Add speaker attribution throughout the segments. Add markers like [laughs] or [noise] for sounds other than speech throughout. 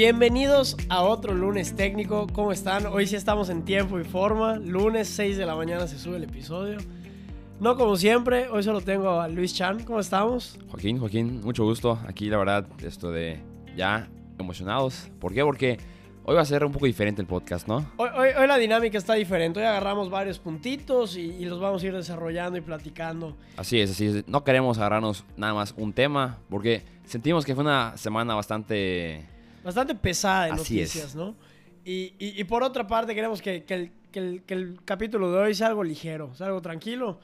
Speaker 1: Bienvenidos a otro lunes técnico. ¿Cómo están? Hoy sí estamos en tiempo y forma. Lunes 6 de la mañana se sube el episodio. No como siempre, hoy solo tengo a Luis Chan. ¿Cómo estamos?
Speaker 2: Joaquín, Joaquín, mucho gusto. Aquí la verdad, esto de ya emocionados. ¿Por qué? Porque hoy va a ser un poco diferente el podcast, ¿no?
Speaker 1: Hoy, hoy- hoy la dinámica está diferente. Hoy agarramos varios puntitos y, y los vamos a ir desarrollando y platicando.
Speaker 2: Así es, así es. No queremos agarrarnos nada más un tema porque sentimos que fue una semana bastante...
Speaker 1: Bastante pesada de
Speaker 2: Así es.
Speaker 1: noticias, ¿no? Y, y- y por otra parte, queremos que, que el, que el- que el capítulo de hoy sea algo ligero, sea algo tranquilo.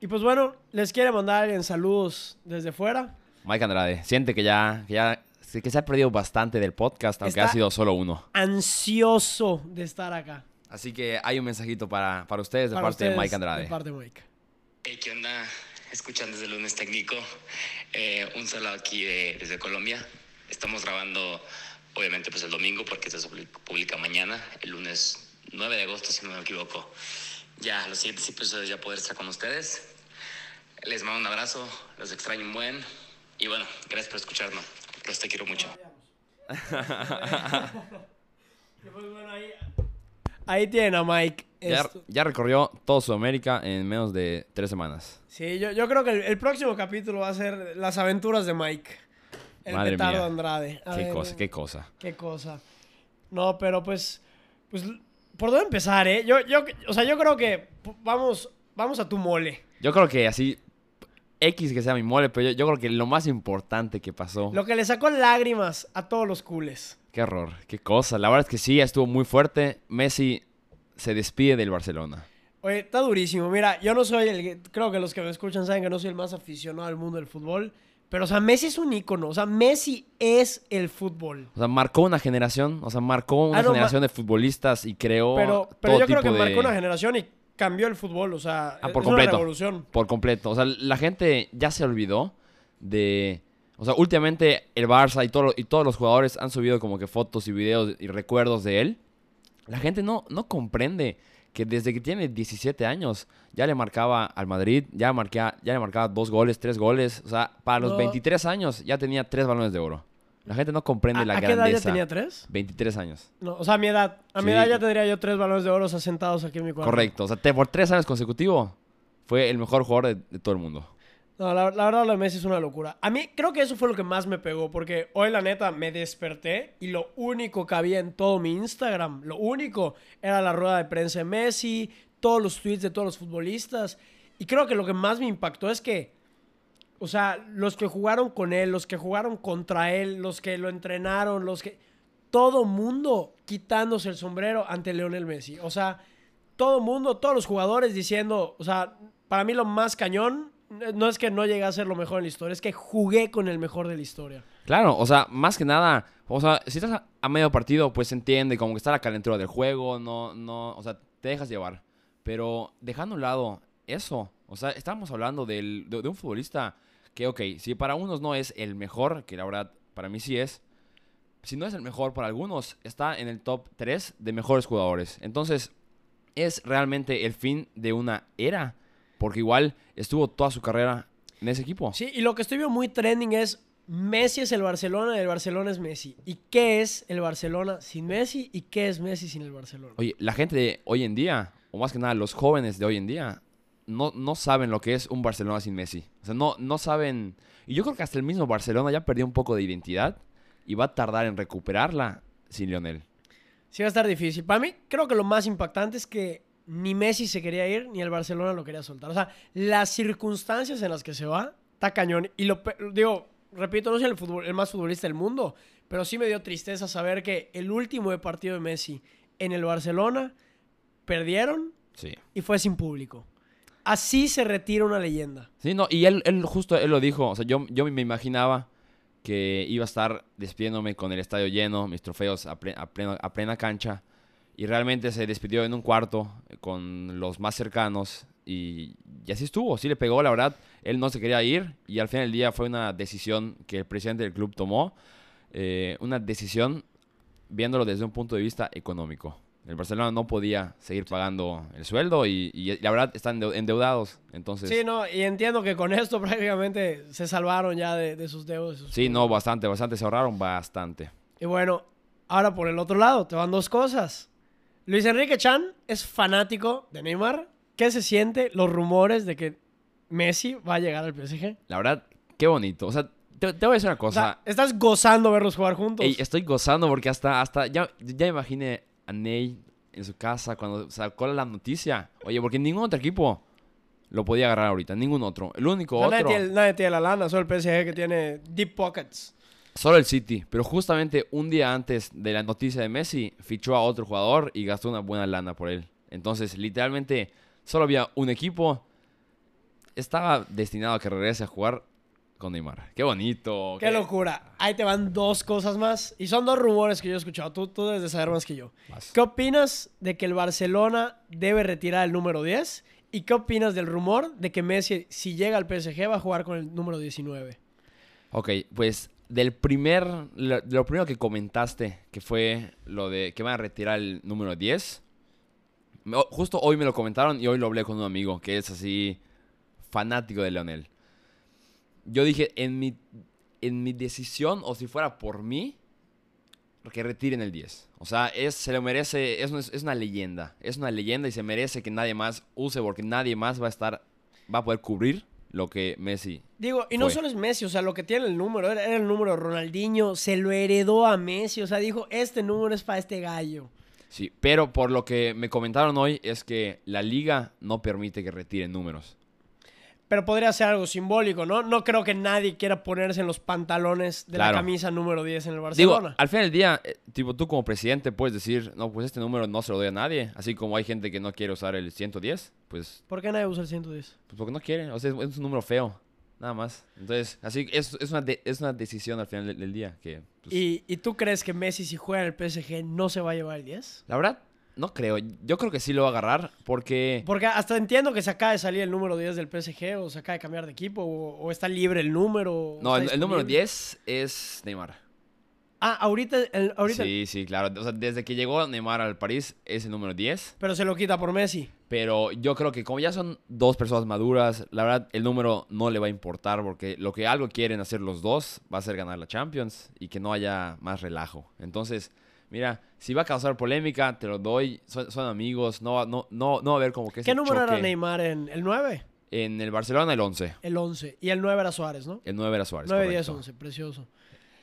Speaker 1: Y pues bueno, les quiere mandar alguien saludos desde fuera.
Speaker 2: Mike Andrade, siente que ya, que ya que se ha perdido bastante del podcast, aunque
Speaker 1: Está-
Speaker 2: ha sido solo uno.
Speaker 1: Ansioso de estar acá.
Speaker 2: Así que hay un mensajito para, para ustedes de
Speaker 1: Para
Speaker 2: parte de
Speaker 1: ustedes,
Speaker 2: Mike Andrade.
Speaker 1: De parte de Mike.
Speaker 3: Hey, ¿qué onda? Escuchan desde el lunes técnico. Eh, un saludo aquí de- desde Colombia. Estamos grabando, obviamente, pues el domingo porque se public- publica mañana, el lunes 9 de agosto, si no me equivoco. Ya, los siguientes episodios ya poder estar con ustedes. Les mando un abrazo, los extraño un buen. Y bueno, gracias por escucharnos. Los te quiero mucho. [laughs]
Speaker 1: Ahí tienen a Mike.
Speaker 2: Ya, ya recorrió toda Sudamérica en menos de tres semanas.
Speaker 1: Sí, yo, yo creo que el, el próximo capítulo va a ser las aventuras de Mike. El
Speaker 2: Madre
Speaker 1: petardo
Speaker 2: mía.
Speaker 1: Andrade. A
Speaker 2: Qué
Speaker 1: ver,
Speaker 2: cosa, qué cosa.
Speaker 1: Qué cosa. No, pero pues, pues, ¿por dónde empezar, eh? Yo, yo, o sea, yo creo que vamos, vamos a tu mole.
Speaker 2: Yo creo que así, X que sea mi mole, pero yo, yo creo que lo más importante que pasó,
Speaker 1: Lo que le sacó lágrimas a todos los cules.
Speaker 2: qué error, qué cosa. La verdad es que sí, estuvo muy fuerte. Messi se despide del Barcelona.
Speaker 1: Oye, está durísimo. Mira, yo no soy el... Creo que los que me escuchan saben que no soy el más aficionado al mundo del fútbol. Pero, o sea, Messi es un ícono. O sea, Messi es el fútbol.
Speaker 2: O sea, marcó una generación, o sea, marcó una
Speaker 1: Ah, no,
Speaker 2: generación de futbolistas y creó
Speaker 1: Pero, pero
Speaker 2: todo
Speaker 1: yo creo
Speaker 2: tipo
Speaker 1: que
Speaker 2: de-
Speaker 1: marcó una generación y cambió el fútbol. O sea,
Speaker 2: Ah, por
Speaker 1: es
Speaker 2: completo.
Speaker 1: una revolución.
Speaker 2: Por completo. O sea, la gente ya se olvidó de... O sea, últimamente el Barça y, todo- y todos los jugadores han subido como que fotos y videos y recuerdos de él. La gente no, no comprende que desde que tiene 17 años ya le marcaba al Madrid, ya, marquea- ya le marcaba dos goles, tres goles. O sea, para los
Speaker 1: No.
Speaker 2: 23 años ya tenía tres balones de oro. La gente no comprende
Speaker 1: ¿A,
Speaker 2: la
Speaker 1: a qué edad
Speaker 2: grandeza.
Speaker 1: ya tenía tres?
Speaker 2: 23 años.
Speaker 1: No, o sea, a mi edad. A mi
Speaker 2: Sí.
Speaker 1: edad ya tendría yo tres balones de oro asentados aquí en mi cuarto.
Speaker 2: Correcto. O sea, te- por tres años consecutivos fue el mejor jugador de- de todo el mundo.
Speaker 1: No, la, la verdad lo de Messi es una locura. A mí creo que eso fue lo que más me pegó, porque hoy la neta me desperté y lo único que había en todo mi Instagram, lo único, era la rueda de prensa de Messi, todos los tweets de todos los futbolistas. Y creo que lo que más me impactó es que, o sea, los que jugaron con él, los que jugaron contra él, los que lo entrenaron, los que... Todo mundo quitándose el sombrero ante Leonel Messi. O sea, todo mundo, todos los jugadores diciendo, o sea, para mí lo más cañón no es que no llegué a ser lo mejor en la historia, es que jugué con el mejor de la historia.
Speaker 2: Claro, o sea, más que nada, o sea, si estás a, medio partido, pues se entiende como que está la calentura del juego, no, no, o sea, te dejas llevar. Pero dejando a un lado eso, o sea, estamos hablando del- de, de un futbolista que, ok, si para unos no es el mejor, que la verdad para mí sí es, si no es el mejor para algunos, está en el top 3 de mejores jugadores. Entonces, es realmente el fin de una era, porque igual estuvo toda su carrera en ese equipo.
Speaker 1: Sí, y lo que estoy viendo muy trending es Messi es el Barcelona y el Barcelona es Messi. ¿Y qué es el Barcelona sin Messi y qué es Messi sin el Barcelona?
Speaker 2: Oye, la gente de hoy en día, o más que nada los jóvenes de hoy en día, no, no saben lo que es un Barcelona sin Messi. O sea, no, no saben... Y yo creo que hasta el mismo Barcelona ya perdió un poco de identidad y va a tardar en recuperarla sin Lionel.
Speaker 1: Sí va a estar difícil. Para mí creo que lo más impactante es que ni Messi se quería ir ni el Barcelona lo quería soltar. O sea, las circunstancias en las que se va, está cañón. Y lo digo, repito, no soy el, futbol- el más futbolista del mundo, pero sí me dio tristeza saber que el último partido de Messi en el Barcelona perdieron
Speaker 2: Sí.
Speaker 1: y fue sin público. Así se retira una leyenda.
Speaker 2: Sí, no, y él, él justo, él lo dijo. O sea, yo, yo me imaginaba que iba a estar despidiéndome con el estadio lleno, mis trofeos a, ple- a pleno- a plena cancha. Y realmente se despidió en un cuarto con los más cercanos. Y, y así estuvo, sí le pegó, la verdad. Él no se quería ir y al final del día fue una decisión que el presidente del club tomó. eh, una decisión viéndolo desde un punto de vista económico. El Barcelona no podía seguir pagando el sueldo y, y la verdad están endeu- endeudados. Entonces,
Speaker 1: Sí, no, y entiendo que con esto [laughs] prácticamente se salvaron ya de, de sus deudas. de sus
Speaker 2: Sí, no, bastante, bastante. Se ahorraron bastante.
Speaker 1: Y bueno, ahora por el otro lado, te van dos cosas. Luis Enrique Chan es fanático de Neymar. ¿Qué se siente los rumores de que Messi va a llegar al PSG?
Speaker 2: La verdad, qué bonito. O sea, te, te voy a decir una
Speaker 1: O
Speaker 2: cosa.
Speaker 1: sea, estás gozando verlos jugar juntos.
Speaker 2: Ey, estoy gozando porque hasta, hasta ya, ya imaginé a Ney en su casa cuando sacó la noticia. Oye, porque ningún otro equipo lo podía agarrar ahorita, ningún otro. El único
Speaker 1: O sea, nadie,
Speaker 2: otro,
Speaker 1: tiene, nadie tiene la lana, solo el PSG que tiene deep pockets.
Speaker 2: Solo el City. Pero justamente un día antes de la noticia de Messi, fichó a otro jugador y gastó una buena lana por él. Entonces, literalmente, solo había un equipo. Estaba destinado a que regrese a jugar con Neymar. Qué bonito.
Speaker 1: Qué locura. Ahí te van dos cosas más. Y son dos rumores que yo he escuchado. Tú, tú debes de saber más que yo.
Speaker 2: Vas.
Speaker 1: ¿Qué opinas de que el Barcelona debe retirar el número 10? ¿Y qué opinas del rumor de que Messi, si llega al PSG, va a jugar con el número 19?
Speaker 2: Ok, pues del primer, lo, primero que comentaste, que fue lo de que van a retirar el número 10, me- o- justo hoy me lo comentaron y hoy lo hablé con un amigo que es así fanático de Leonel. Yo dije, en mi, en mi decisión, o si fuera por mí, que retiren el 10. O sea, es, se lo merece, es, es una leyenda, es una leyenda y se merece que nadie más use porque nadie más va a estar, va a poder cubrir lo que Messi
Speaker 1: Digo, y no
Speaker 2: Fue.
Speaker 1: solo es Messi, o sea, lo que tiene el número, era, era el número Ronaldinho, se lo heredó a Messi, o sea, dijo, este número es para este gallo.
Speaker 2: Sí, pero por lo que me comentaron hoy es que la liga no permite que retiren números.
Speaker 1: Pero podría ser algo simbólico, ¿no? No creo que nadie quiera ponerse en los pantalones de
Speaker 2: Claro.
Speaker 1: la camisa número 10 en el
Speaker 2: Digo,
Speaker 1: Barcelona.
Speaker 2: al final del día, eh, tipo, tú como presidente puedes decir, no, pues este número no se lo doy a nadie. Así como hay gente que no quiere usar el 110, pues,
Speaker 1: ¿Por qué nadie usa el 110?
Speaker 2: pues porque no quiere. O sea, es, es un número feo, nada más. Entonces, así es, es, una, de- es una decisión al final del, del día que... pues,
Speaker 1: ¿Y, ¿Y tú crees que Messi, si juega en el PSG, no se va a llevar el 10?
Speaker 2: La verdad, no creo. Yo creo que sí lo va a agarrar porque...
Speaker 1: Porque hasta entiendo que se acaba de salir el número 10 del PSG, o se acaba de cambiar de equipo, o, o está libre el número.
Speaker 2: No, el, el número
Speaker 1: disponible.
Speaker 2: 10 es Neymar.
Speaker 1: Ah, ahorita, el- ahorita
Speaker 2: Sí, sí, claro. O sea, desde que llegó Neymar al París es el número 10.
Speaker 1: pero se lo quita por Messi.
Speaker 2: Pero yo creo que como ya son dos personas maduras, la verdad el número no le va a importar porque lo que algo quieren hacer los dos va a ser ganar la Champions y que no haya más relajo. Entonces, mira, si va a causar polémica, te lo doy, son, son amigos, no, va- no, no, no va a haber como que
Speaker 1: ¿Qué
Speaker 2: ese
Speaker 1: número era
Speaker 2: choque.
Speaker 1: Neymar en el 9?
Speaker 2: En el Barcelona el 11,
Speaker 1: El 11. Y el 9 era Suárez, ¿no?
Speaker 2: el 9 era Suárez.
Speaker 1: 9, 10,
Speaker 2: correcto.
Speaker 1: 11, precioso.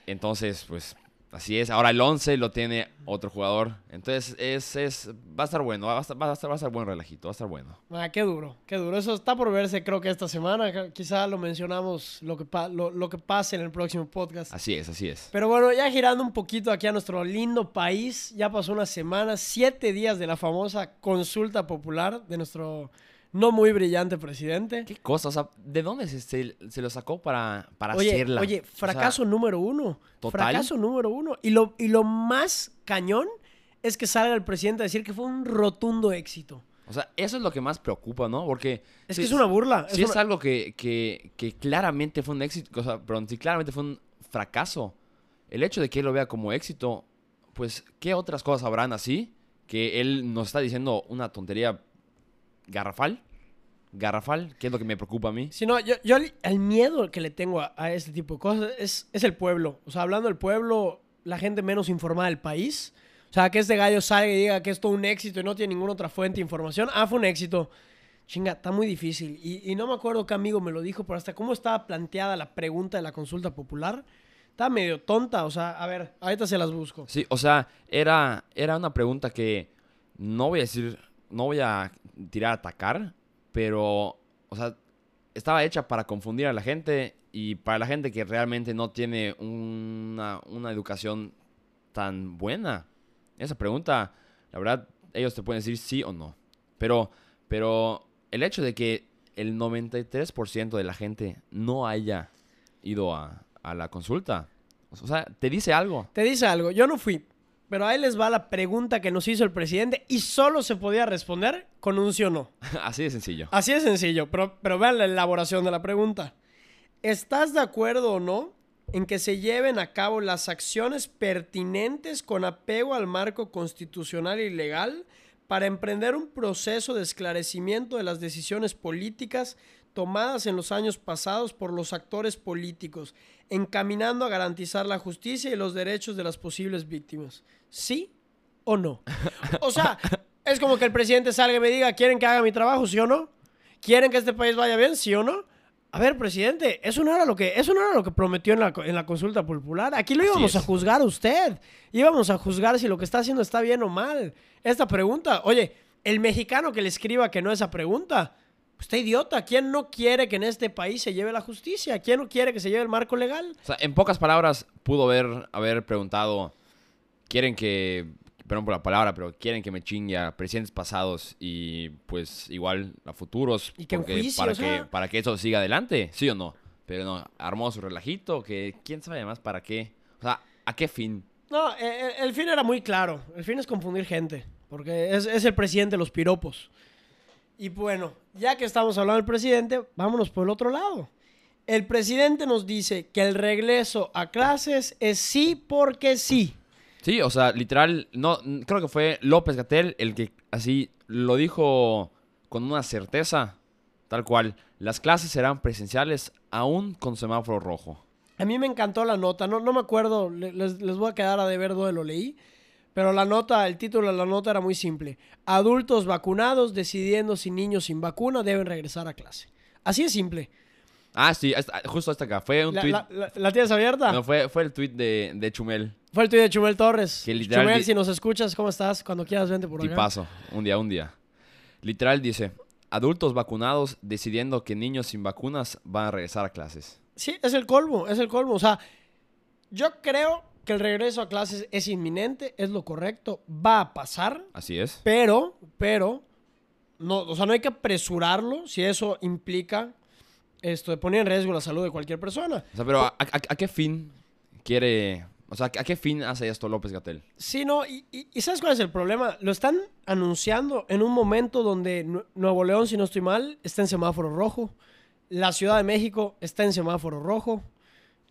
Speaker 2: Entonces, pues así es. Ahora el 11 lo tiene otro jugador. Entonces, es, es, va a estar bueno, va a estar, va a estar, va a estar buen relajito, va a estar bueno.
Speaker 1: Ah, qué duro, qué duro. Eso está por verse, creo que esta semana. Quizá lo mencionamos lo que, pa- lo, lo que pase en el próximo podcast.
Speaker 2: Así es, así es.
Speaker 1: Pero bueno, ya girando un poquito aquí a nuestro lindo país, ya pasó una semana, siete días de la famosa consulta popular de nuestro no muy brillante presidente.
Speaker 2: ¿Qué cosa? O sea, ¿de dónde se, se- se lo sacó para, para
Speaker 1: Oye,
Speaker 2: hacerla?
Speaker 1: oye,
Speaker 2: O sea,
Speaker 1: fracaso número uno.
Speaker 2: ¿total?
Speaker 1: Fracaso número uno. Y lo, y lo más cañón es que salga el presidente a decir que fue un rotundo éxito.
Speaker 2: O sea, eso es lo que más preocupa, ¿no? Porque...
Speaker 1: Es
Speaker 2: si-
Speaker 1: que es una burla.
Speaker 2: Si
Speaker 1: es
Speaker 2: algo que, que, que claramente fue un éxito, o sea, perdón, si claramente fue un fracaso, el hecho de que él lo vea como éxito, pues, ¿qué otras cosas habrán así? Que él nos está diciendo una tontería garrafal. Garrafal, que es lo que me preocupa a mí.
Speaker 1: Si no, yo, yo el- miedo que le tengo a, a este tipo de cosas es, es el pueblo. O sea, hablando del pueblo, la gente menos informada del país. O sea, que este gallo salga y diga que es todo un éxito y no tiene ninguna otra fuente de información. Ah, fue un éxito. Chinga, está muy difícil. Y, y no me acuerdo qué amigo me lo dijo, pero hasta cómo estaba planteada la pregunta de la consulta popular. Estaba medio tonta. O sea, a ver, ahorita se las busco.
Speaker 2: Sí, o sea, era, era una pregunta que no voy a decir, no voy a tirar a atacar, pero, o sea, estaba hecha para confundir a la gente y para la gente que realmente no tiene una, una educación tan buena. Esa pregunta, la verdad, ellos te pueden decir sí o no. Pero, pero el hecho de que el 93% de la gente no haya ido a, a la consulta, o sea, te dice algo.
Speaker 1: Te dice algo, yo no fui, pero ahí les va la pregunta que nos hizo el presidente y solo se podía responder con un sí o no. [laughs]
Speaker 2: Así de sencillo.
Speaker 1: Así de sencillo, pero, pero vean la elaboración de la pregunta. ¿Estás de acuerdo o no en que se lleven a cabo las acciones pertinentes con apego al marco constitucional y legal para emprender un proceso de esclarecimiento de las decisiones políticas tomadas en los años pasados por los actores políticos, encaminando a garantizar la justicia y los derechos de las posibles víctimas. ¿Sí o no? [laughs] O sea, es como que el presidente salga y me diga, ¿quieren que haga mi trabajo, sí o no? ¿Quieren que este país vaya bien, sí o no? A ver, presidente, eso no era lo que, eso no era lo que prometió en la, en la consulta popular. Aquí lo
Speaker 2: Así
Speaker 1: íbamos a juzgar a usted. Íbamos a juzgar si lo que está haciendo está bien o mal. Esta pregunta, oye, el mexicano que le escriba que no esa pregunta, está idiota. ¿Quién no quiere que en este país se lleve la justicia? ¿Quién no quiere que se lleve el marco legal?
Speaker 2: O sea, en pocas palabras, pudo haber, haber preguntado, quieren que, perdón por la palabra, pero quieren que me chingue a presidentes pasados y pues igual a futuros.
Speaker 1: Y que
Speaker 2: porque-
Speaker 1: juicio,
Speaker 2: para,
Speaker 1: o sea-
Speaker 2: que, para que eso siga adelante, ¿sí o no? Pero no, armó su relajito, que quién sabe más para qué. O sea, ¿a qué fin?
Speaker 1: No, eh, eh, el fin era muy claro. El fin es confundir gente. Porque es, es el presidente de los piropos. Y bueno, ya que estamos hablando del presidente, vámonos por el otro lado. El presidente nos dice que el regreso a clases es sí porque sí.
Speaker 2: Sí, o sea, literal, no, creo que fue López Gatel el que así lo dijo con una certeza, tal cual. Las clases serán presenciales aún con semáforo rojo.
Speaker 1: A mí me encantó la nota. No, no me acuerdo, le- les, les voy a quedar a deber dónde lo leí. Pero la nota, el título de la nota era muy simple. Adultos vacunados decidiendo si niños sin vacuna deben regresar a clase. Así de simple.
Speaker 2: Ah, sí, justo hasta acá. Fue un
Speaker 1: La,
Speaker 2: tweet.
Speaker 1: la- la- ¿la tienes abierta?
Speaker 2: No, fue, fue el tweet de, de Chumel.
Speaker 1: Fue el tuyo de Chumel Torres.
Speaker 2: Que literal
Speaker 1: Chumel,
Speaker 2: di-
Speaker 1: si nos escuchas, ¿cómo estás? Cuando quieras, vente por acá.
Speaker 2: Tipazo. Un día, un día. Literal dice: Adultos vacunados decidiendo que niños sin vacunas van a regresar a clases.
Speaker 1: Sí, es el colmo, es el colmo. O sea, yo creo que el regreso a clases es inminente, es lo correcto, va a pasar,
Speaker 2: Así es.
Speaker 1: pero, pero, no, o sea, no hay que apresurarlo si eso implica esto de poner en riesgo la salud de cualquier persona.
Speaker 2: O sea, pero ¿a, a- a qué fin quiere. O sea, ¿a qué fin hace esto López Gatel?
Speaker 1: Sí, no, y, ¿sabes cuál es el problema? Lo están anunciando en un momento donde Nue- Nuevo León, si no estoy mal, está en semáforo rojo. La Ciudad de México está en semáforo rojo.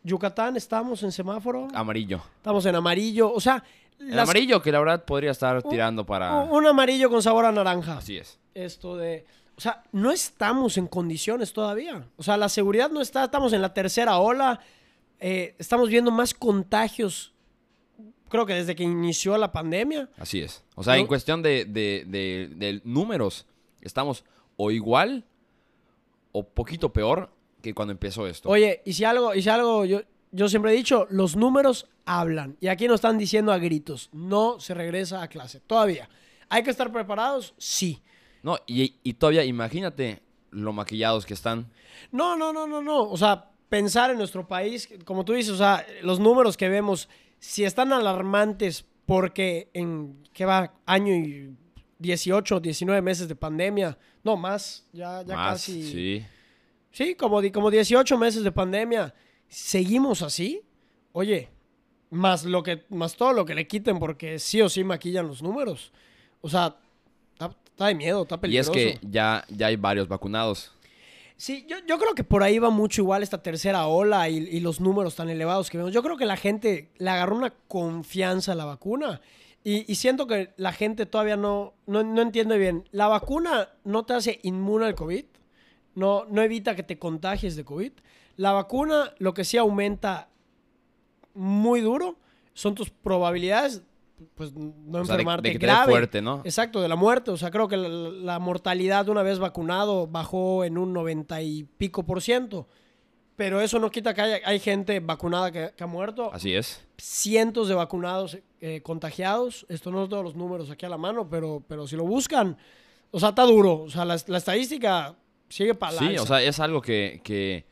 Speaker 1: Yucatán estamos en semáforo.
Speaker 2: Amarillo.
Speaker 1: Estamos en amarillo. O sea,
Speaker 2: El
Speaker 1: las-
Speaker 2: amarillo que la verdad podría estar tirando para.
Speaker 1: un un amarillo con sabor a naranja.
Speaker 2: Así es.
Speaker 1: Esto de... O sea, no estamos en condiciones todavía. O sea, la seguridad no está. Estamos en la tercera ola. Eh, estamos viendo más contagios. Creo que desde que inició la pandemia.
Speaker 2: Así es. O sea,
Speaker 1: No-
Speaker 2: en cuestión de, de- de- de números, estamos o igual o poquito peor que cuando empezó esto.
Speaker 1: Oye, y si algo, y si algo, yo, yo siempre he dicho, los números hablan. Y aquí nos están diciendo a gritos, no se regresa a clase. Todavía. ¿Hay que estar preparados? Sí.
Speaker 2: No, y, y todavía imagínate lo maquillados que están.
Speaker 1: No, no, no, no, no. O sea, pensar en nuestro país, como tú dices, o sea, los números que vemos, si están alarmantes porque en, ¿qué va? Año y 18, 19 meses de pandemia. No, más, ya, ya
Speaker 2: Más,
Speaker 1: casi.
Speaker 2: sí.
Speaker 1: Sí, como, como 18 meses de pandemia. ¿Seguimos así? Oye, más, lo que, más todo lo que le quiten porque sí o sí maquillan los números. O sea, está, está de miedo, está
Speaker 2: Y es
Speaker 1: peligroso.
Speaker 2: que ya, ya hay varios vacunados.
Speaker 1: Sí, yo, yo creo que por ahí va mucho igual esta tercera ola y, los números tan elevados que vemos. Yo creo que la gente le agarró una confianza a la vacuna. Y, y siento que la gente todavía no, no, no entiende bien. La vacuna no te hace inmune al COVID. No, no evita que te contagies de COVID. La vacuna lo que sí aumenta muy duro son tus probabilidades, pues no
Speaker 2: O sea, de-
Speaker 1: enfermarte
Speaker 2: de que te
Speaker 1: grave.
Speaker 2: fuerte, ¿no?
Speaker 1: Exacto, de la muerte. O sea, creo que la, la mortalidad una vez vacunado bajó en un 90 y pico por ciento. Pero eso no quita que haya, hay gente vacunada que, que ha muerto.
Speaker 2: Así es.
Speaker 1: Cientos de vacunados eh, contagiados. Esto no todos los números aquí a la mano, pero, pero si lo buscan, o sea, está duro. O sea, la, la estadística sigue para la
Speaker 2: Sí,
Speaker 1: alza.
Speaker 2: o sea, es algo que, que,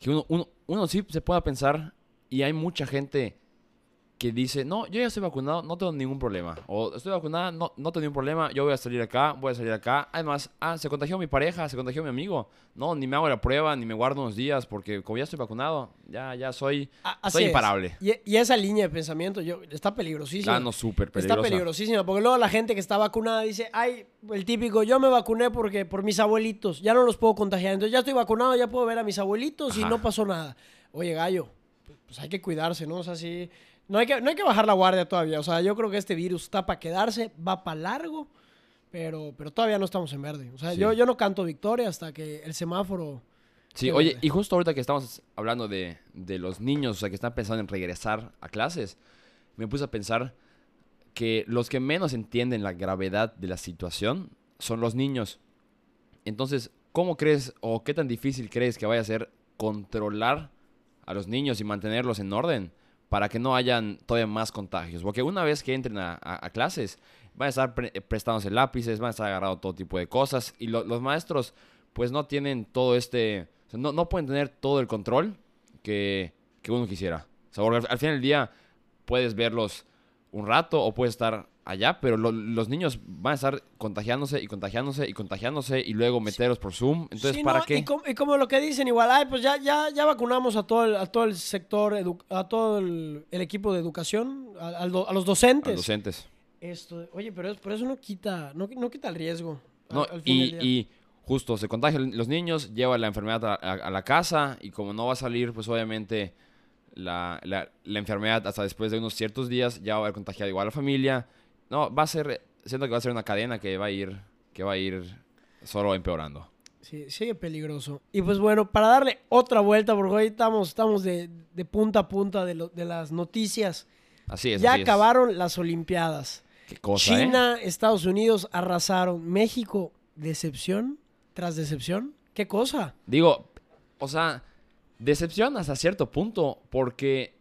Speaker 2: que uno, uno, uno sí se pueda pensar y hay mucha gente que dice, no, yo ya estoy vacunado, no tengo ningún problema. O estoy vacunada, no, no tengo ningún problema, yo voy a salir acá, voy a salir acá. Además, ah, se contagió mi pareja, se contagió mi amigo. No, ni me hago la prueba, ni me guardo unos días, porque como ya estoy vacunado, ya, ya soy,
Speaker 1: A-
Speaker 2: soy imparable.
Speaker 1: Y, y esa línea de pensamiento yo, está peligrosísima.
Speaker 2: Ah, no, súper
Speaker 1: Está
Speaker 2: peligrosa.
Speaker 1: peligrosísima, porque luego la gente que está vacunada dice, ay, el típico, yo me vacuné porque por mis abuelitos, ya no los puedo contagiar, entonces ya estoy vacunado, ya puedo ver a mis abuelitos y no pasó nada. Oye, gallo, pues, pues hay que cuidarse, ¿no? O sea, sí, no hay que, no hay que bajar la guardia todavía, o sea, yo creo que este virus está para quedarse, va para largo, pero, pero todavía no estamos en verde. O sea,
Speaker 2: Sí.
Speaker 1: yo, yo no canto victoria hasta que el semáforo...
Speaker 2: Sí, oye,
Speaker 1: verde.
Speaker 2: y justo ahorita que estamos hablando de, de los niños, o sea, que están pensando en regresar a clases, me puse a pensar que los que menos entienden la gravedad de la situación son los niños. Entonces, ¿cómo crees o qué tan difícil crees que vaya a ser controlar a los niños y mantenerlos en orden para que no hayan todavía más contagios? Porque una vez que entren a, clases, van a estar pre- prestándose lápices, van a estar agarrando todo tipo de cosas y lo- los maestros pues no tienen todo este, no, no pueden tener todo el control que, que uno quisiera. Al, al final del día puedes verlos un rato o puedes estar allá, pero lo- los niños van a estar contagiándose y contagiándose y contagiándose y luego meterlos por Zoom. Entonces,
Speaker 1: Sí,
Speaker 2: ¿para
Speaker 1: no,
Speaker 2: qué?
Speaker 1: Y como, y como lo que dicen igual, ay, pues ya, ya, ya vacunamos a todo el, a todo el sector, edu- a todo el, el equipo de educación, a, a los
Speaker 2: A
Speaker 1: docentes.
Speaker 2: los docentes.
Speaker 1: Esto, oye, pero, es- pero eso no quita, no, no quita el riesgo. al-
Speaker 2: No,
Speaker 1: al fin del
Speaker 2: y,
Speaker 1: día.
Speaker 2: y justo se contagian los niños, lleva la enfermedad a la casa y como no va a salir, pues obviamente la, la- la enfermedad hasta después de unos ciertos días ya va a haber contagiado igual a la familia. No, va a ser, siento que va a ser una cadena que va a ir, que va a ir solo empeorando.
Speaker 1: Sí, sigue peligroso. Y pues bueno, para darle otra vuelta, porque hoy estamos, estamos de, de punta a punta de, lo- de las noticias.
Speaker 2: Así es.
Speaker 1: ya
Speaker 2: así es.
Speaker 1: acabaron las Olimpiadas.
Speaker 2: Qué cosa, ¿eh?
Speaker 1: China, Estados Unidos arrasaron. México, decepción tras decepción. ¿Qué cosa?
Speaker 2: Digo, o sea, decepción hasta cierto punto, porque,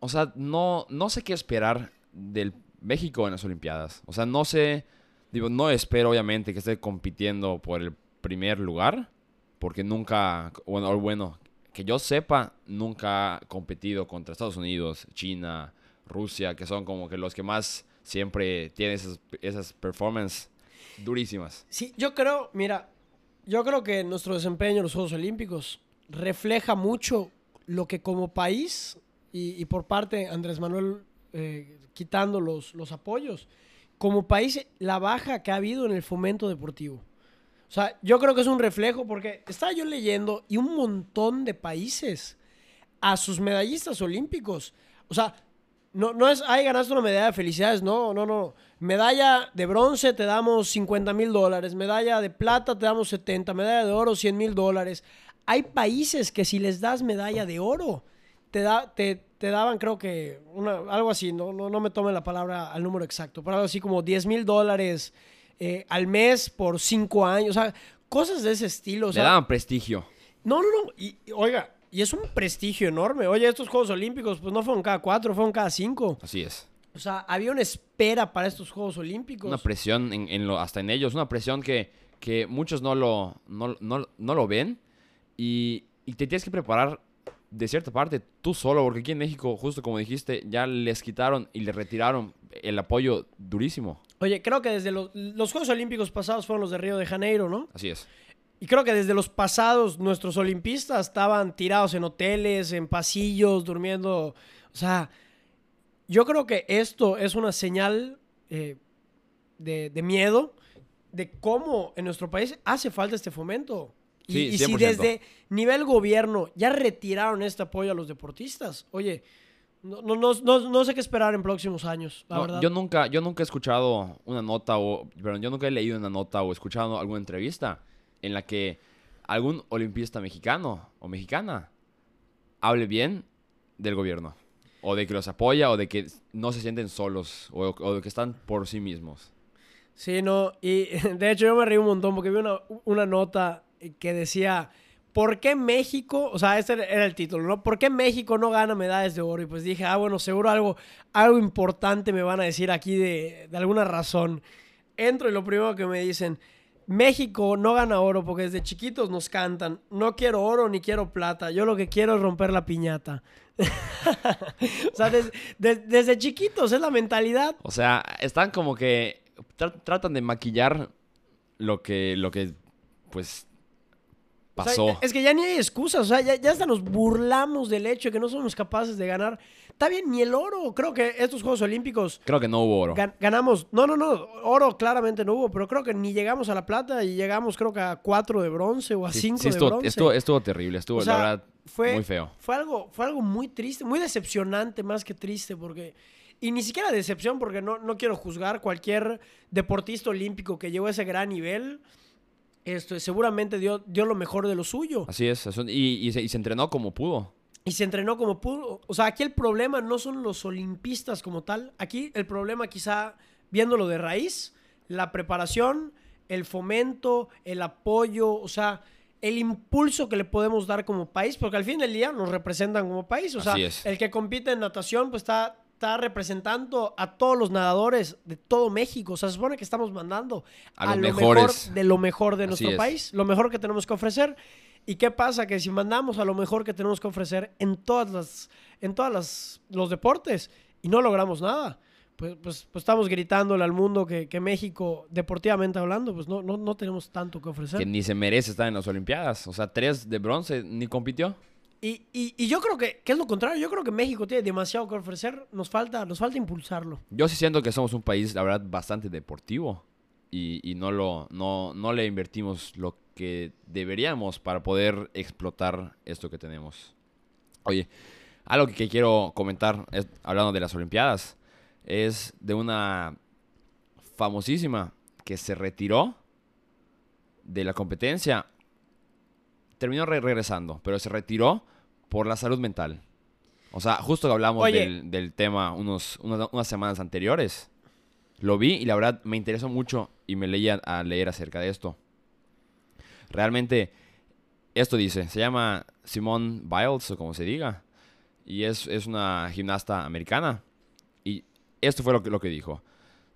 Speaker 2: o sea, no, no sé qué esperar del México en las Olimpiadas. O sea, no sé, digo, no espero obviamente que esté compitiendo por el primer lugar, porque nunca, bueno, bueno, que yo sepa, nunca ha competido contra Estados Unidos, China, Rusia, que son como que los que más siempre tienen esas, esas performances durísimas.
Speaker 1: Sí, yo creo, mira, yo creo que nuestro desempeño en los Juegos Olímpicos refleja mucho lo que como país y, por parte Andrés Manuel eh, quitando los, los apoyos, como país la baja que ha habido en el fomento deportivo. O sea, yo creo que es un reflejo porque estaba yo leyendo y un montón de países a sus medallistas olímpicos. O sea, no, no es, ay, ganaste una medalla de felicidades. No, no, no. Medalla de bronce te damos 50 mil dólares. Medalla de plata te damos 70. Medalla de oro 100 mil dólares. Hay países que si les das medalla de oro, te, da, te, te daban, creo que, una, algo así. No, no, no me tome la palabra al número exacto. Pero algo así como 10 mil dólares eh, al mes por 5 años. O sea, cosas de ese estilo. O
Speaker 2: Le daban prestigio.
Speaker 1: no, no, no. Y, oiga, y es un prestigio enorme. Oye, estos Juegos Olímpicos, pues no fueron cada cuatro, fueron cada cinco.
Speaker 2: Así es.
Speaker 1: O sea, había una espera para estos Juegos Olímpicos.
Speaker 2: Una presión en, en lo, hasta en ellos, una presión que, que muchos no lo, no, no- no lo ven y, y te tienes que preparar de cierta parte tú solo, porque aquí en México, justo como dijiste, ya les quitaron y les retiraron el apoyo durísimo.
Speaker 1: Oye, creo que desde los, los Juegos Olímpicos pasados fueron los de Río de Janeiro, ¿no?
Speaker 2: Así es.
Speaker 1: Y creo que desde los pasados nuestros olimpistas estaban tirados en hoteles, en pasillos, durmiendo. O sea, yo creo que esto es una señal eh, de, de miedo de cómo en nuestro país hace falta este fomento. Y,
Speaker 2: Sí,
Speaker 1: y si
Speaker 2: 100%.
Speaker 1: desde nivel gobierno ya retiraron este apoyo a los deportistas, oye, no, no, no, no, no sé qué esperar en próximos años, la verdad.
Speaker 2: yo nunca, yo nunca he escuchado una nota o, perdón, yo nunca he leído una nota o escuchado alguna entrevista en la que algún olimpista mexicano o mexicana hable bien del gobierno o de que los apoya o de que no se sienten solos o, o de que están por sí mismos.
Speaker 1: Sí, no, y [laughs] de hecho yo me reí un montón porque vi una, una nota que decía, ¿por qué México, o sea, este era el título, ¿no? ¿Por qué México no gana medallas de oro? Y pues dije, ah, bueno, seguro algo, algo importante me van a decir aquí de, de alguna razón. Entro y lo primero que me dicen, México no gana oro porque desde chiquitos nos cantan, no quiero oro ni quiero plata, yo lo que quiero es romper la piñata. [laughs] o sea, des- des- desde chiquitos es la mentalidad.
Speaker 2: O sea, están como que tra- tratan de maquillar lo que, lo que, pues,
Speaker 1: O sea,
Speaker 2: pasó.
Speaker 1: es que ya ni hay excusas, o sea, ya, ya hasta nos burlamos del hecho de que no somos capaces de ganar. Está bien, ni el oro. Creo que estos Juegos Olímpicos
Speaker 2: Creo que no hubo oro.
Speaker 1: gan- ganamos. No, no, no. Oro claramente no hubo, pero creo que ni llegamos a la plata y llegamos, creo que a cuatro de bronce o a
Speaker 2: Sí,
Speaker 1: cinco
Speaker 2: sí,
Speaker 1: de bronce.
Speaker 2: estuvo, estuvo terrible, estuvo,
Speaker 1: O sea,
Speaker 2: la verdad,
Speaker 1: fue,
Speaker 2: muy feo.
Speaker 1: Fue algo, fue algo muy triste, muy decepcionante más que triste, porque. y ni siquiera decepción, porque no, no quiero juzgar cualquier deportista olímpico que llegó a ese gran nivel. Esto, seguramente dio, dio lo mejor de lo suyo.
Speaker 2: Así es. eso- y, y se, y se entrenó como pudo.
Speaker 1: Y se entrenó como pudo. O sea, aquí el problema no son los olimpistas como tal. Aquí el problema quizá, viéndolo de raíz, la preparación, el fomento, el apoyo, o sea, el impulso que le podemos dar como país, porque al fin del día nos representan como país. O sea, el que compite en natación, pues está, está representando a todos los nadadores de todo México. O sea, se supone que estamos mandando
Speaker 2: A los
Speaker 1: lo mejor de lo mejor de
Speaker 2: Así
Speaker 1: nuestro
Speaker 2: es.
Speaker 1: país, lo mejor que tenemos que ofrecer. ¿Y qué pasa? Que si mandamos a lo mejor que tenemos que ofrecer en todas las, en todas las, los deportes y no logramos nada, pues, pues, pues estamos gritándole al mundo que, que México, deportivamente hablando, pues no, no, no tenemos tanto que ofrecer.
Speaker 2: Que ni se merece estar en las Olimpiadas. O sea, tres de bronce, ni compitió.
Speaker 1: Y, y, yo creo que, que es lo contrario, yo creo que México tiene demasiado que ofrecer, nos falta, nos falta impulsarlo.
Speaker 2: Yo sí siento que somos un país, la verdad, bastante deportivo. Y, y no, lo, no, no le invertimos lo que deberíamos para poder explotar esto que tenemos. Oye, algo que quiero comentar, hablando de las Olimpiadas, es de una famosísima que se retiró de la competencia. Terminó re- regresando, pero se retiró por la salud mental. O sea, justo que hablamos del, del tema unos, unas, unas semanas anteriores. Lo vi y la verdad me interesó mucho y me leía a leer acerca de esto. Realmente, esto dice, se llama Simone Biles, o como se diga, y es, es una gimnasta americana. Y esto fue lo que, lo que dijo.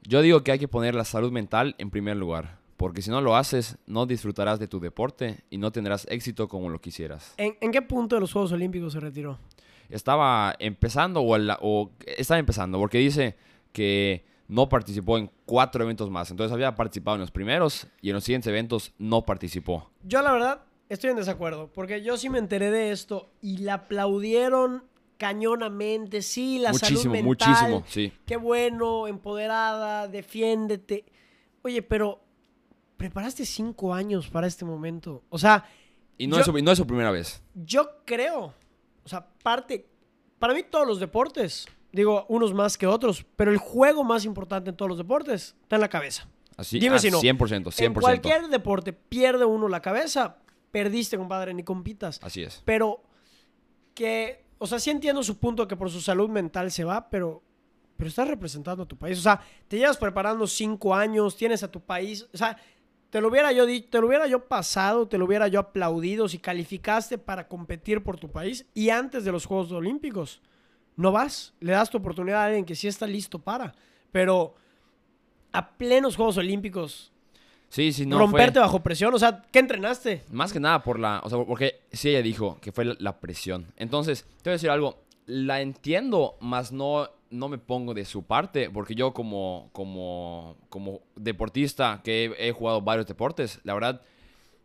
Speaker 2: Yo digo que hay que poner la salud mental en primer lugar, porque si no lo haces, no disfrutarás de tu deporte y no tendrás éxito como lo quisieras.
Speaker 1: ¿En, en qué punto de los Juegos Olímpicos se retiró?
Speaker 2: Estaba empezando o, la- o estaba empezando, porque dice que no participó en cuatro eventos más. Entonces había participado en los primeros y en los siguientes eventos no participó.
Speaker 1: Yo la verdad estoy en desacuerdo, porque yo sí me enteré de esto y la aplaudieron cañonamente, sí, la salud
Speaker 2: muchísimo,
Speaker 1: mental.
Speaker 2: muchísimo, sí.
Speaker 1: Qué bueno, empoderada, defiéndete. Oye, pero preparaste cinco años para este momento. O sea,
Speaker 2: Y no,
Speaker 1: Yo-
Speaker 2: es su, no es su primera vez.
Speaker 1: yo creo, o sea, parte, para mí todos los deportes, digo, unos más que otros, pero el juego más importante en todos los deportes está en la cabeza.
Speaker 2: Así,
Speaker 1: Dime
Speaker 2: ah,
Speaker 1: si no.
Speaker 2: 100%, 100%.
Speaker 1: En cualquier deporte pierde uno la cabeza, perdiste, compadre, ni compitas.
Speaker 2: Así es.
Speaker 1: Pero que, o sea, sí entiendo su punto que por su salud mental se va, pero, pero estás representando a tu país. O sea, te llevas preparando cinco años, tienes a tu país, o sea, te lo hubiera yo di- te lo hubiera yo pasado, te lo hubiera yo aplaudido si calificaste para competir por tu país y antes de los Juegos Olímpicos. No vas, le das tu oportunidad a alguien que sí está listo para, pero a plenos Juegos Olímpicos
Speaker 2: Sí, sí, no
Speaker 1: romperte
Speaker 2: fue...
Speaker 1: bajo presión, o sea, ¿qué entrenaste?
Speaker 2: Más que nada por la... O sea, porque sí ella dijo que fue la, la presión. Entonces, te voy a decir algo. La entiendo, más no, no me pongo de su parte. Porque yo como, como, como deportista que he, he jugado varios deportes, la verdad,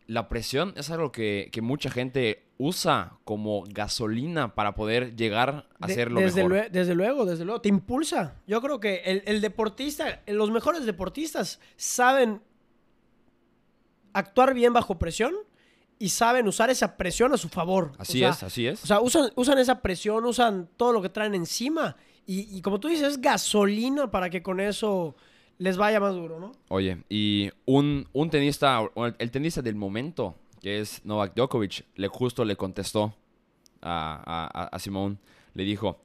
Speaker 2: la presión es algo que, que mucha gente usa como gasolina para poder llegar a
Speaker 1: De-
Speaker 2: ser lo
Speaker 1: desde,
Speaker 2: mejor.
Speaker 1: lue- desde luego, desde luego. Te impulsa. Yo creo que el, el deportista, los mejores deportistas saben actuar bien bajo presión y saben usar esa presión a su favor. O
Speaker 2: Así
Speaker 1: sea,
Speaker 2: es, así es.
Speaker 1: O sea, usan, usan esa presión, usan todo lo que traen encima. Y, y como tú dices, es gasolina para que con eso les vaya más duro, ¿no?
Speaker 2: Oye, y un, un tenista, el, el tenista del momento, que es Novak Djokovic, le justo le contestó a, a, a Simón, le dijo,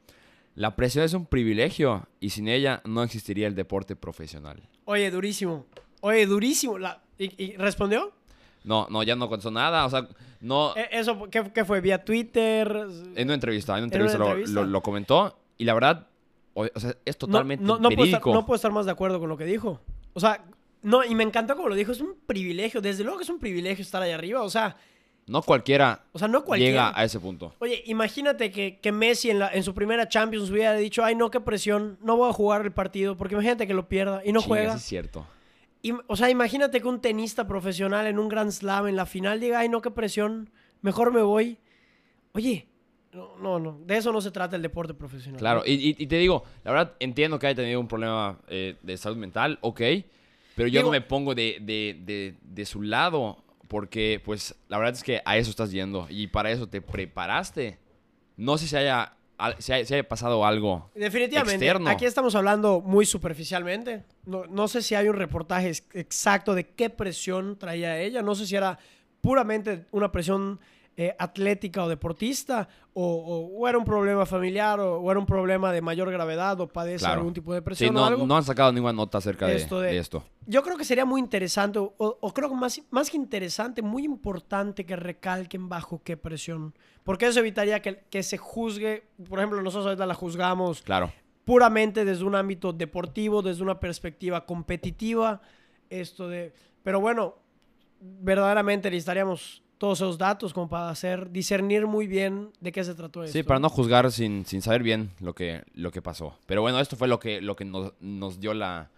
Speaker 2: la presión es un privilegio y sin ella no existiría el deporte profesional.
Speaker 1: Oye, durísimo. Oye, durísimo. La- ¿y, y respondió?
Speaker 2: No, no, ya no contestó nada, o sea, no,
Speaker 1: Eh, ¿Eso qué, qué fue? ¿Vía Twitter?
Speaker 2: en una entrevista, en una
Speaker 1: ¿En una
Speaker 2: entrevista, lo-
Speaker 1: entrevista?
Speaker 2: Lo, lo comentó y la verdad, o, o sea, es totalmente
Speaker 1: no, no, puedo estar,
Speaker 2: verídico.
Speaker 1: no puedo estar más de acuerdo con lo que dijo. O sea, no, y me encantó como lo dijo. Es un privilegio. Desde luego que es un privilegio estar ahí arriba. O sea,
Speaker 2: No cualquiera,
Speaker 1: o sea no cualquiera.
Speaker 2: llega a ese punto.
Speaker 1: Oye, imagínate que, que Messi en, la, en su primera Champions hubiera dicho, ay, no, qué presión, no voy a jugar el partido, porque imagínate que lo pierda y no
Speaker 2: Chinga,
Speaker 1: juega.
Speaker 2: sí es cierto.
Speaker 1: O sea, imagínate que un tenista profesional en un Grand Slam en la final diga, ay, no, qué presión, mejor me voy. Oye, no, no, no, de eso no se trata el deporte profesional.
Speaker 2: Claro, y, y- y te digo, la verdad entiendo que haya tenido un problema eh, de salud mental, ok, pero yo
Speaker 1: Digo-
Speaker 2: no me pongo de, de- de- de su lado porque pues la verdad es que a eso estás yendo y para eso te preparaste. No sé si haya si haya pasado algo.
Speaker 1: Definitivamente.
Speaker 2: Externo.
Speaker 1: Aquí estamos hablando muy superficialmente. No, no sé si hay un reportaje ex- exacto de qué presión traía ella. No sé si era puramente una presión eh, atlética o deportista, o, o- o era un problema familiar, o, o era un problema de mayor gravedad, o padece
Speaker 2: Claro.
Speaker 1: algún tipo de
Speaker 2: Sí,
Speaker 1: presión o
Speaker 2: no,
Speaker 1: algo.
Speaker 2: no han sacado ninguna nota acerca de
Speaker 1: Esto
Speaker 2: de,
Speaker 1: de-
Speaker 2: esto.
Speaker 1: Yo creo que sería muy interesante, o, o creo que más, más que interesante, muy importante que recalquen bajo qué presión. Porque eso evitaría que, que se juzgue, por ejemplo, nosotros ahorita la juzgamos
Speaker 2: Claro.
Speaker 1: puramente desde un ámbito deportivo, desde una perspectiva competitiva. Esto de. Pero bueno, verdaderamente necesitaríamos todos esos datos como para hacer, discernir muy bien de qué se trató esto.
Speaker 2: Sí, para no juzgar sin, sin saber bien lo que, lo que pasó. Pero bueno, esto fue lo que, lo que nos, nos dio la.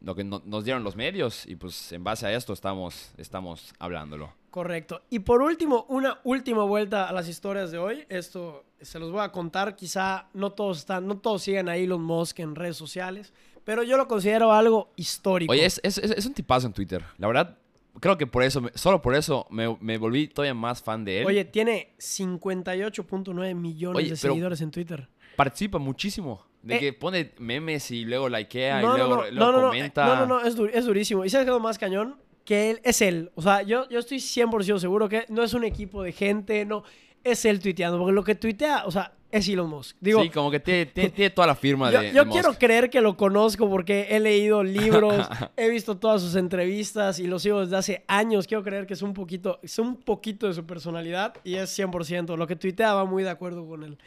Speaker 2: Lo que no- nos dieron los medios. Y pues en base a esto estamos, estamos hablándolo.
Speaker 1: Correcto. Y por último, una última vuelta a las historias de hoy. Esto se los voy a contar. Quizá no todos están, no todos siguen a Elon Musk en redes sociales, pero yo lo considero algo histórico.
Speaker 2: Oye, es, es, es- es un tipazo en Twitter. La verdad, creo que por eso, solo por eso me, me volví todavía más fan de él.
Speaker 1: Oye, tiene 58.9 millones
Speaker 2: Oye,
Speaker 1: de seguidores en Twitter.
Speaker 2: Participa muchísimo. De
Speaker 1: Eh.
Speaker 2: que pone memes y luego likea
Speaker 1: No,
Speaker 2: y luego,
Speaker 1: no,
Speaker 2: comenta.
Speaker 1: no, no, no, es, dur- es durísimo. ¿Y sabes qué es lo más cañón? Que él es él. O sea, yo, yo estoy 100% seguro que no es un equipo de gente, no. Es él tuiteando. Porque lo que tuitea, o sea, es Elon Musk. Digo,
Speaker 2: sí, como que tiene, tiene- tiene toda la firma
Speaker 1: yo,
Speaker 2: de.
Speaker 1: yo
Speaker 2: de
Speaker 1: quiero
Speaker 2: Musk.
Speaker 1: creer que lo conozco porque he leído [laughs] libros, he visto todas sus entrevistas y lo sigo desde hace años. Quiero creer que es un poquito, es un poquito de su personalidad y es 100%. Lo que tuitea va muy de acuerdo con él.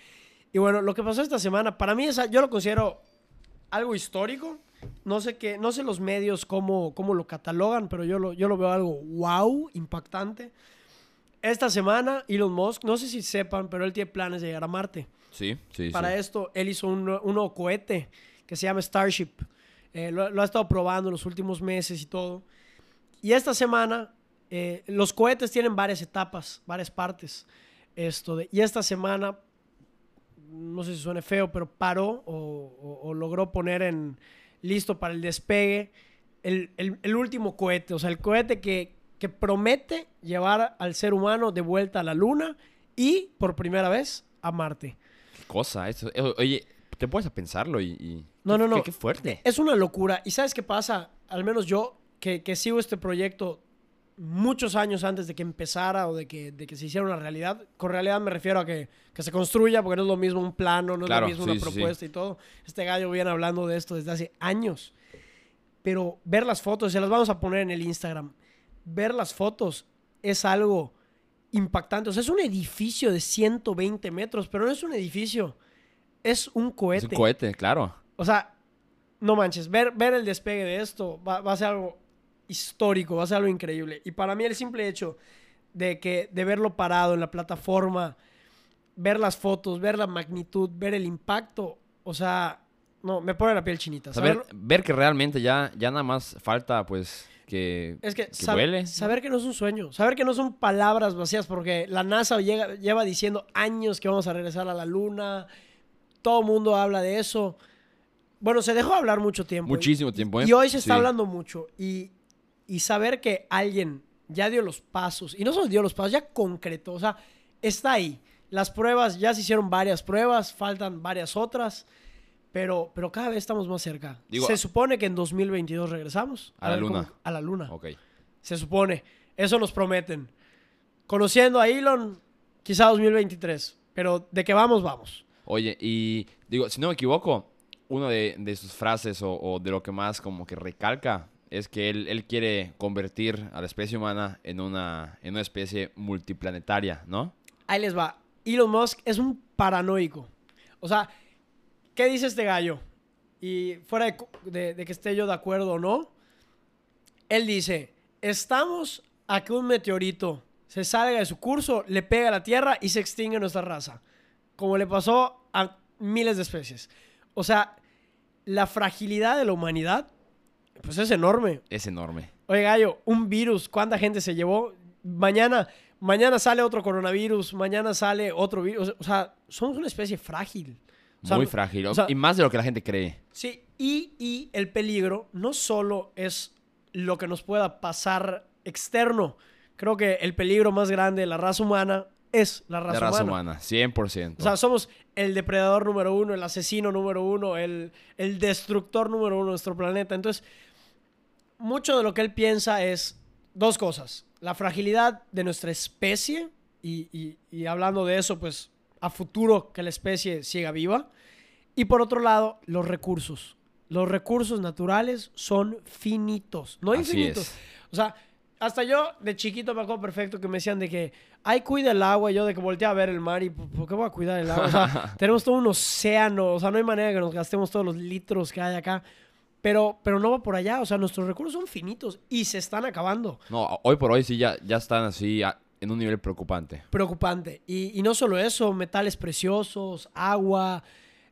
Speaker 1: Y bueno, lo que pasó esta semana, para mí es, yo lo considero algo histórico. No sé qué, no sé los medios cómo, cómo lo catalogan, pero yo lo, yo lo veo algo wow, impactante. Esta semana, Elon Musk, no sé si sepan, pero él tiene planes de llegar a Marte.
Speaker 2: Sí, sí,
Speaker 1: Para
Speaker 2: sí.
Speaker 1: esto, él hizo un, un nuevo cohete que se llama Starship. Eh, lo, lo ha estado probando en los últimos meses y todo. Y esta semana, eh, los cohetes tienen varias etapas, varias partes. Esto de, y esta semana, no sé si suene feo, pero paró o, o- o logró poner en listo para el despegue el, el- el último cohete. O sea, el cohete que, que promete llevar al ser humano de vuelta a la Luna y por primera vez a Marte.
Speaker 2: Qué cosa. Eso, eh, oye, te puedes a pensarlo y. y-
Speaker 1: No, no, no.
Speaker 2: Qué, qué fuerte.
Speaker 1: Es una locura. ¿Y sabes qué pasa? Al menos yo, que, que sigo este proyecto muchos años antes de que empezara o de que, de que se hiciera una realidad. Con realidad me refiero a que, que se construya, porque no es lo mismo un plano, no
Speaker 2: Claro,
Speaker 1: es lo mismo
Speaker 2: sí,
Speaker 1: una
Speaker 2: sí, sí.
Speaker 1: propuesta y todo. Este gallo viene hablando de esto desde hace años. Pero ver las fotos, se las vamos a poner en el Instagram. Ver las fotos es algo impactante. O sea, es un edificio de 120 metros, pero no es un edificio. Es un cohete.
Speaker 2: Es un cohete, claro.
Speaker 1: O sea, no manches, ver, ver el despegue de esto va, va a ser algo histórico, va a ser algo increíble. Y para mí el simple hecho de, que, de verlo parado en la plataforma, ver las fotos, ver la magnitud, ver el impacto, o sea, no, me pone la piel chinita.
Speaker 2: Saber, ver que realmente ya, ya nada más falta, pues, que,
Speaker 1: es que,
Speaker 2: que
Speaker 1: sab-
Speaker 2: vuele.
Speaker 1: saber que no es un sueño, saber que no son palabras vacías, porque la NASA llega- lleva diciendo años que vamos a regresar a la Luna, todo el mundo habla de eso. Bueno, se dejó hablar mucho tiempo.
Speaker 2: Muchísimo tiempo, ¿eh?
Speaker 1: Y hoy se está
Speaker 2: Sí.
Speaker 1: hablando mucho. Y, y saber que alguien ya dio los pasos, y no solo dio los pasos, ya concretó, o sea, está ahí. Las pruebas, ya se hicieron varias pruebas, faltan varias otras, pero, pero cada vez estamos más cerca.
Speaker 2: Digo,
Speaker 1: se supone que en 2022 regresamos.
Speaker 2: A la
Speaker 1: ver
Speaker 2: luna.
Speaker 1: cómo- a la luna.
Speaker 2: Ok.
Speaker 1: Se supone. Eso nos prometen. Conociendo a Elon, quizá 2023. Pero de que vamos, vamos.
Speaker 2: Oye, y digo, si no me equivoco, una de, de sus frases o, o de lo que más como que recalca es que él, él quiere convertir a la especie humana en una, en una especie multiplanetaria, ¿no?
Speaker 1: Ahí les va. Elon Musk es un paranoico. O sea, ¿qué dice este gallo? Y fuera de, de- de que esté yo de acuerdo o no, él dice, estamos a que un meteorito se salga de su curso, le pega a la Tierra y se extingue nuestra raza. Como le pasó a miles de especies. O sea, la fragilidad de la humanidad, pues es enorme.
Speaker 2: Es enorme.
Speaker 1: Oye, Gallo, un virus, ¿cuánta gente se llevó? Mañana, mañana sale otro coronavirus, mañana sale otro virus. O sea, somos una especie frágil.
Speaker 2: Muy frágil.
Speaker 1: o sea,
Speaker 2: y más de lo que la gente cree.
Speaker 1: Sí, y, y el peligro no solo es lo que nos pueda pasar externo. Creo que el peligro más grande de la raza humana es la raza,
Speaker 2: La raza
Speaker 1: humana.
Speaker 2: humana, 100%.
Speaker 1: O sea, somos el depredador número uno, el asesino número uno, el, el destructor número uno de nuestro planeta. Entonces, mucho de lo que él piensa es dos cosas. La fragilidad de nuestra especie, y, y- y hablando de eso, pues a futuro que la especie siga viva. Y por otro lado, los recursos. Los recursos naturales son finitos, no
Speaker 2: Así
Speaker 1: infinitos.
Speaker 2: es.
Speaker 1: O sea, hasta yo de chiquito me acuerdo perfecto que me decían de que, ay, cuida el agua. Y yo de que volteé a ver el mar y, ¿por qué voy a cuidar el agua? O sea, [laughs] tenemos todo un océano. O sea, no hay manera que nos gastemos todos los litros que hay acá. Pero, pero no va por allá. O sea, nuestros recursos son finitos y se están acabando.
Speaker 2: No, hoy por hoy sí ya, ya están así a- en un nivel preocupante.
Speaker 1: Preocupante. Y, y no solo eso, metales preciosos, agua.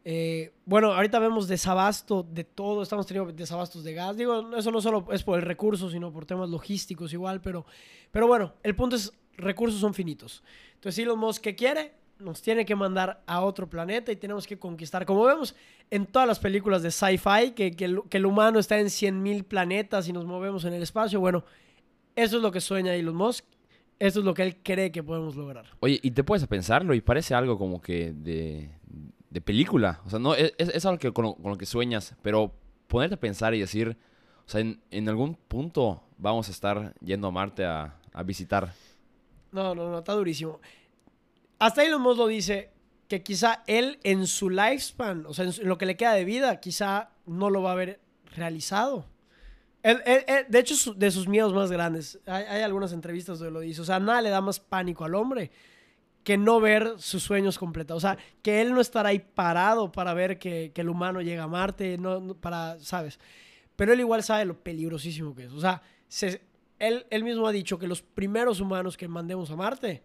Speaker 1: eh, bueno, ahorita vemos desabasto de todo. Estamos teniendo desabastos de gas. Digo, eso no solo es por el recurso, sino por temas logísticos igual. Pero, pero bueno, el punto es, recursos son finitos. Entonces, Elon Musk, ¿qué quiere? Nos tiene que mandar a otro planeta y tenemos que conquistar. Como vemos en todas las películas de sci-fi, que, que el, que el humano está en 100.000 planetas y nos movemos en el espacio. Bueno, eso es lo que sueña Elon Musk. Eso es lo que él cree que podemos lograr.
Speaker 2: Oye, y te puedes pensarlo y parece algo como que de, de película. O sea, no, es, es algo que, con, lo, con lo que sueñas, pero ponerte a pensar y decir, o sea, en, en algún punto vamos a estar yendo a Marte a, a visitar.
Speaker 1: No, no, no, está durísimo. Hasta Elon Musk lo dice que quizá él en su lifespan, o sea, en lo que le queda de vida, quizá no lo va a haber realizado. De hecho, su- de sus miedos más grandes. Hay, hay algunas entrevistas donde lo dice. O sea, nada le da más pánico al hombre que no ver sus sueños completados. O sea, que él no estará ahí parado para ver que, que el humano llega a Marte, no, no- para, ¿sabes? Pero él igual sabe lo peligrosísimo que es. O sea, se- él, él mismo ha dicho que los primeros humanos que mandemos a Marte,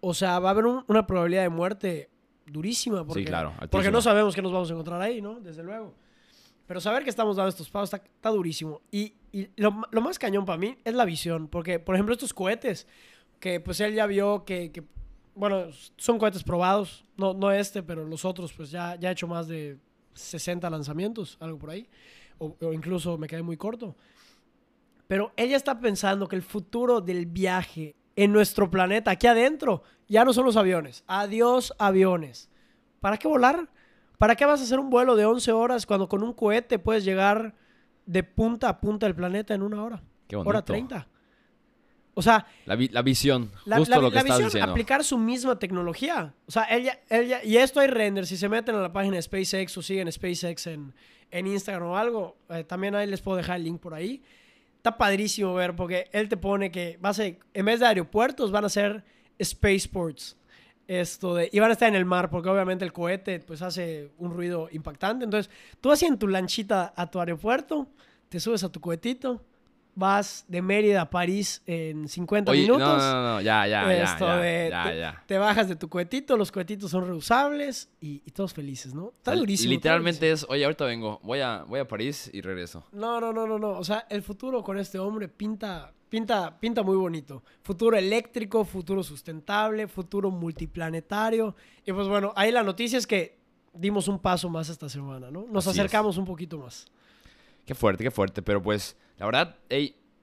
Speaker 1: o sea, va a haber un- una probabilidad de muerte durísima. Porque,
Speaker 2: claro,
Speaker 1: Porque no sabemos qué nos vamos a encontrar ahí, ¿no? Desde luego. Pero saber que estamos dando estos pasos está, está durísimo. Y, y lo, lo más cañón para mí es la visión. Porque, por ejemplo, estos cohetes, que pues él ya vio que, que, bueno, son cohetes probados. No, no este, pero los otros, pues ya, ya ha hecho más de 60 lanzamientos, algo por ahí. O, o incluso me quedé muy corto. Pero ella está pensando que el futuro del viaje en nuestro planeta, aquí adentro, ya no son los aviones. Adiós aviones. ¿Para qué volar? ¿Para qué vas a hacer un vuelo de 11 horas cuando con un cohete puedes llegar de punta a punta del planeta en una hora?
Speaker 2: Qué
Speaker 1: Hora
Speaker 2: bonito.
Speaker 1: 30. O sea,
Speaker 2: La, vi- la visión,
Speaker 1: la,
Speaker 2: justo
Speaker 1: la-
Speaker 2: lo que
Speaker 1: la
Speaker 2: estás
Speaker 1: visión,
Speaker 2: diciendo.
Speaker 1: aplicar su misma tecnología. O sea, ella, ella, y esto hay render, si se meten a la página de SpaceX o siguen SpaceX en, en Instagram o algo, eh, también ahí les puedo dejar el link por ahí. Está padrísimo ver porque él te pone que va a ser, en vez de aeropuertos, van a ser spaceports. Esto de, y van a estar en el mar porque obviamente el cohete pues hace un ruido impactante. Entonces, tú vas en tu lanchita a tu aeropuerto, te subes a tu cohetito, vas de Mérida a París en 50
Speaker 2: Oye, no,
Speaker 1: minutos.
Speaker 2: no, no, no, ya, ya, ya,
Speaker 1: Esto
Speaker 2: ya,
Speaker 1: de-
Speaker 2: ya,
Speaker 1: te,
Speaker 2: ya.
Speaker 1: te bajas de tu cohetito, los cohetitos son reusables y, y todos felices, ¿no? Está durísimo.
Speaker 2: Literalmente es, oye, ahorita vengo, voy a, voy a París y regreso.
Speaker 1: No, no, no, no, no. O sea, el futuro con este hombre pinta, pinta, pinta muy bonito. Futuro eléctrico, futuro sustentable, futuro multiplanetario. Y pues bueno, ahí la noticia es que dimos un paso más esta semana, ¿no? Nos
Speaker 2: Así es.
Speaker 1: acercamos un poquito más.
Speaker 2: Qué fuerte, qué fuerte, pero pues, la verdad,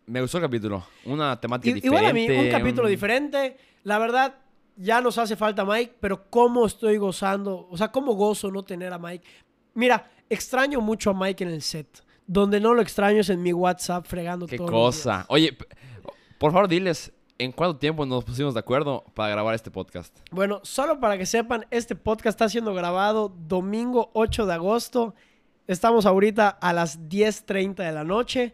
Speaker 2: me gustó el capítulo. Una temática diferente.
Speaker 1: Igual a mí, un capítulo
Speaker 2: un-
Speaker 1: diferente. La verdad, ya nos hace falta Mike, pero cómo estoy gozando, o sea, cómo gozo no tener a Mike. Mira, extraño mucho a Mike en el set. Donde no lo extraño es en mi WhatsApp fregando
Speaker 2: Qué
Speaker 1: todos los
Speaker 2: cosa. Oye, por favor, diles, ¿en cuánto tiempo nos pusimos de acuerdo para grabar este podcast?
Speaker 1: Bueno, solo para que sepan, este podcast está siendo grabado domingo 8 de agosto. Estamos ahorita a las 10.30 de la noche.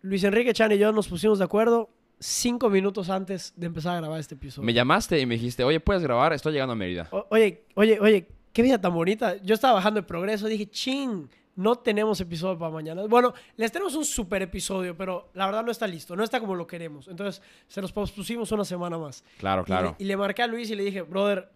Speaker 1: Luis Enrique Chan y yo nos pusimos de acuerdo cinco minutos antes de empezar a grabar este episodio.
Speaker 2: Me llamaste y me dijiste, oye, ¿puedes grabar? Estoy llegando a Mérida.
Speaker 1: O- oye, oye, oye, qué vida tan bonita. Yo estaba bajando el progreso, dije, chin, no tenemos episodio para mañana. Bueno, les tenemos un super episodio, pero la verdad no está listo, no está como lo queremos. Entonces, se los pusimos una semana más.
Speaker 2: Claro,
Speaker 1: Y
Speaker 2: claro.
Speaker 1: le- Y, le marqué a Luis y le dije, brother,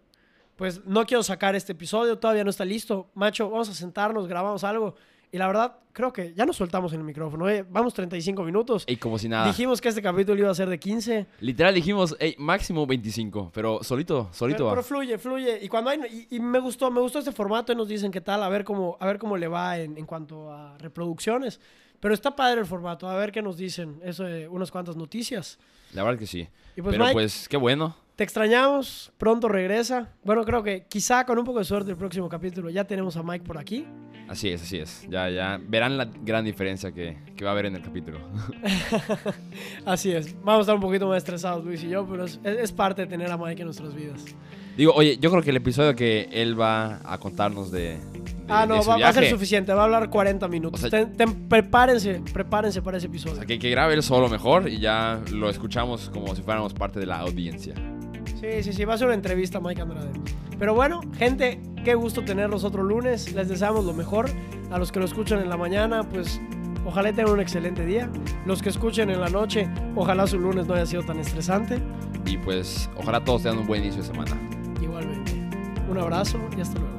Speaker 1: pues no quiero sacar este episodio, todavía no está listo. Macho, vamos a sentarnos, grabamos algo. Y la verdad, creo que ya nos soltamos en el micrófono. eh. Vamos 35 minutos.
Speaker 2: Ey, como si nada.
Speaker 1: Dijimos que este capítulo iba a ser de 15.
Speaker 2: Literal dijimos, ey, máximo 25, pero solito, solito
Speaker 1: pero,
Speaker 2: va.
Speaker 1: pero fluye, fluye. Y cuando hay, y, y me gustó, me gustó este formato y nos dicen qué tal, a ver cómo, a ver cómo le va en, en cuanto a reproducciones. Pero está padre el formato, a ver qué nos dicen. Eso de unas cuantas noticias.
Speaker 2: La verdad que sí.
Speaker 1: Y pues,
Speaker 2: pero
Speaker 1: Mike,
Speaker 2: pues, qué bueno.
Speaker 1: Te extrañamos, pronto regresa. Bueno, creo que quizá con un poco de suerte el próximo capítulo ya tenemos a Mike por aquí.
Speaker 2: Así es, así es. Ya, ya verán la gran diferencia que, que va a haber en el capítulo. [laughs]
Speaker 1: así es. Vamos a estar un poquito más estresados, Luis y yo, pero es, es parte de tener a Mike en nuestras vidas.
Speaker 2: Digo, oye, yo creo que el episodio que él va a contarnos de. de-
Speaker 1: ah, no,
Speaker 2: de su
Speaker 1: va, va a ser
Speaker 2: viaje,
Speaker 1: suficiente. Va a hablar 40 minutos.
Speaker 2: O sea-
Speaker 1: Ten- ten- prepárense, prepárense para ese
Speaker 2: O
Speaker 1: episodio.
Speaker 2: sea, que, que grabe él solo mejor y ya lo escuchamos como si fuéramos parte de la audiencia.
Speaker 1: Sí, sí, sí, va a ser una entrevista Mike Andrade. Pero bueno, gente, qué gusto tenerlos otro lunes. Les deseamos lo mejor. A los que lo escuchan en la mañana, pues ojalá tengan un excelente día. Los que escuchen en la noche, ojalá su lunes no haya sido tan estresante.
Speaker 2: Y pues, ojalá todos tengan un buen inicio de semana.
Speaker 1: Igualmente. Un abrazo y hasta luego.